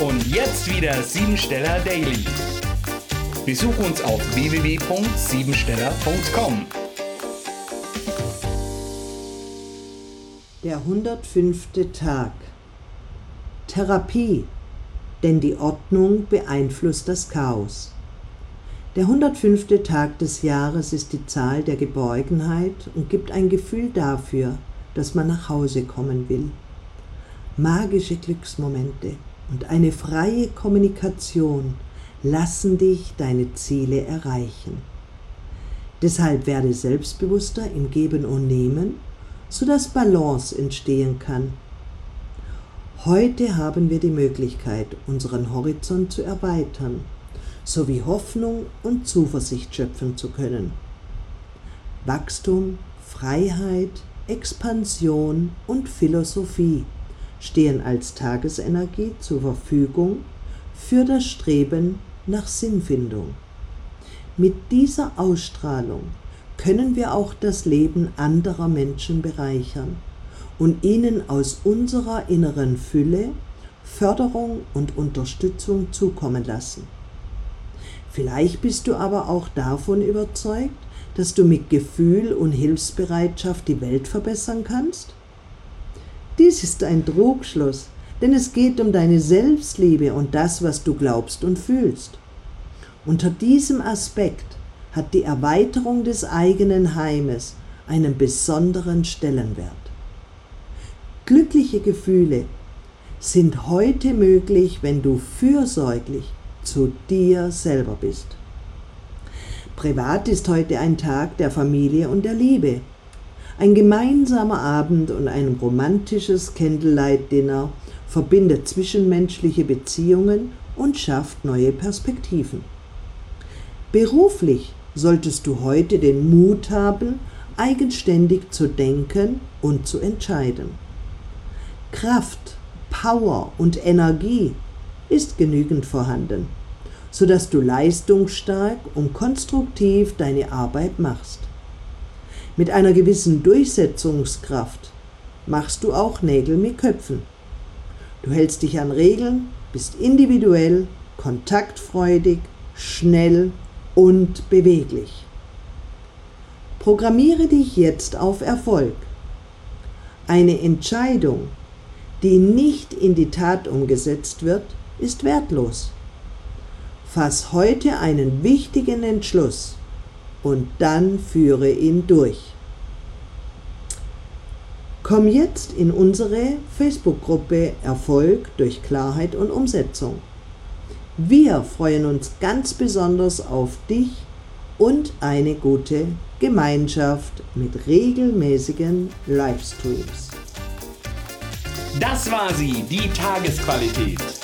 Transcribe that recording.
Und jetzt wieder Siebensteller Daily. Besuch uns auf www.siebensteller.com. Der 105. Tag. Therapie, denn die Ordnung beeinflusst das Chaos. Der 105. Tag des Jahres ist die Zahl der Geborgenheit und gibt ein Gefühl dafür, dass man nach Hause kommen will. Magische Glücksmomente und eine freie Kommunikation lassen dich deine Ziele erreichen. Deshalb werde selbstbewusster im Geben und Nehmen, sodass Balance entstehen kann. Heute haben wir die Möglichkeit, unseren Horizont zu erweitern, sowie Hoffnung und Zuversicht schöpfen zu können. Wachstum, Freiheit, Expansion und Philosophie stehen als Tagesenergie zur Verfügung für das Streben nach Sinnfindung. Mit dieser Ausstrahlung können wir auch das Leben anderer Menschen bereichern und ihnen aus unserer inneren Fülle Förderung und Unterstützung zukommen lassen. Vielleicht bist du aber auch davon überzeugt, dass du mit Gefühl und Hilfsbereitschaft die Welt verbessern kannst? Dies ist ein Trugschluss, denn es geht um deine Selbstliebe und das, was du glaubst und fühlst. Unter diesem Aspekt hat die Erweiterung des eigenen Heimes einen besonderen Stellenwert. Glückliche Gefühle sind heute möglich, wenn du fürsorglich zu dir selber bist. Privat ist heute ein Tag der Familie und der Liebe. Ein gemeinsamer Abend und ein romantisches Candlelight-Dinner verbindet zwischenmenschliche Beziehungen und schafft neue Perspektiven. Beruflich solltest du heute den Mut haben, eigenständig zu denken und zu entscheiden. Kraft, Power und Energie ist genügend vorhanden sodass du leistungsstark und konstruktiv deine Arbeit machst. Mit einer gewissen Durchsetzungskraft machst du auch Nägel mit Köpfen. Du hältst dich an Regeln, bist individuell, kontaktfreudig, schnell und beweglich. Programmiere dich jetzt auf Erfolg. Eine Entscheidung, die nicht in die Tat umgesetzt wird, ist wertlos. Fass heute einen wichtigen Entschluss und dann führe ihn durch. Komm jetzt in unsere Facebook-Gruppe Erfolg durch Klarheit und Umsetzung. Wir freuen uns ganz besonders auf dich und eine gute Gemeinschaft mit regelmäßigen Livestreams. Das war sie, die Tagesqualität.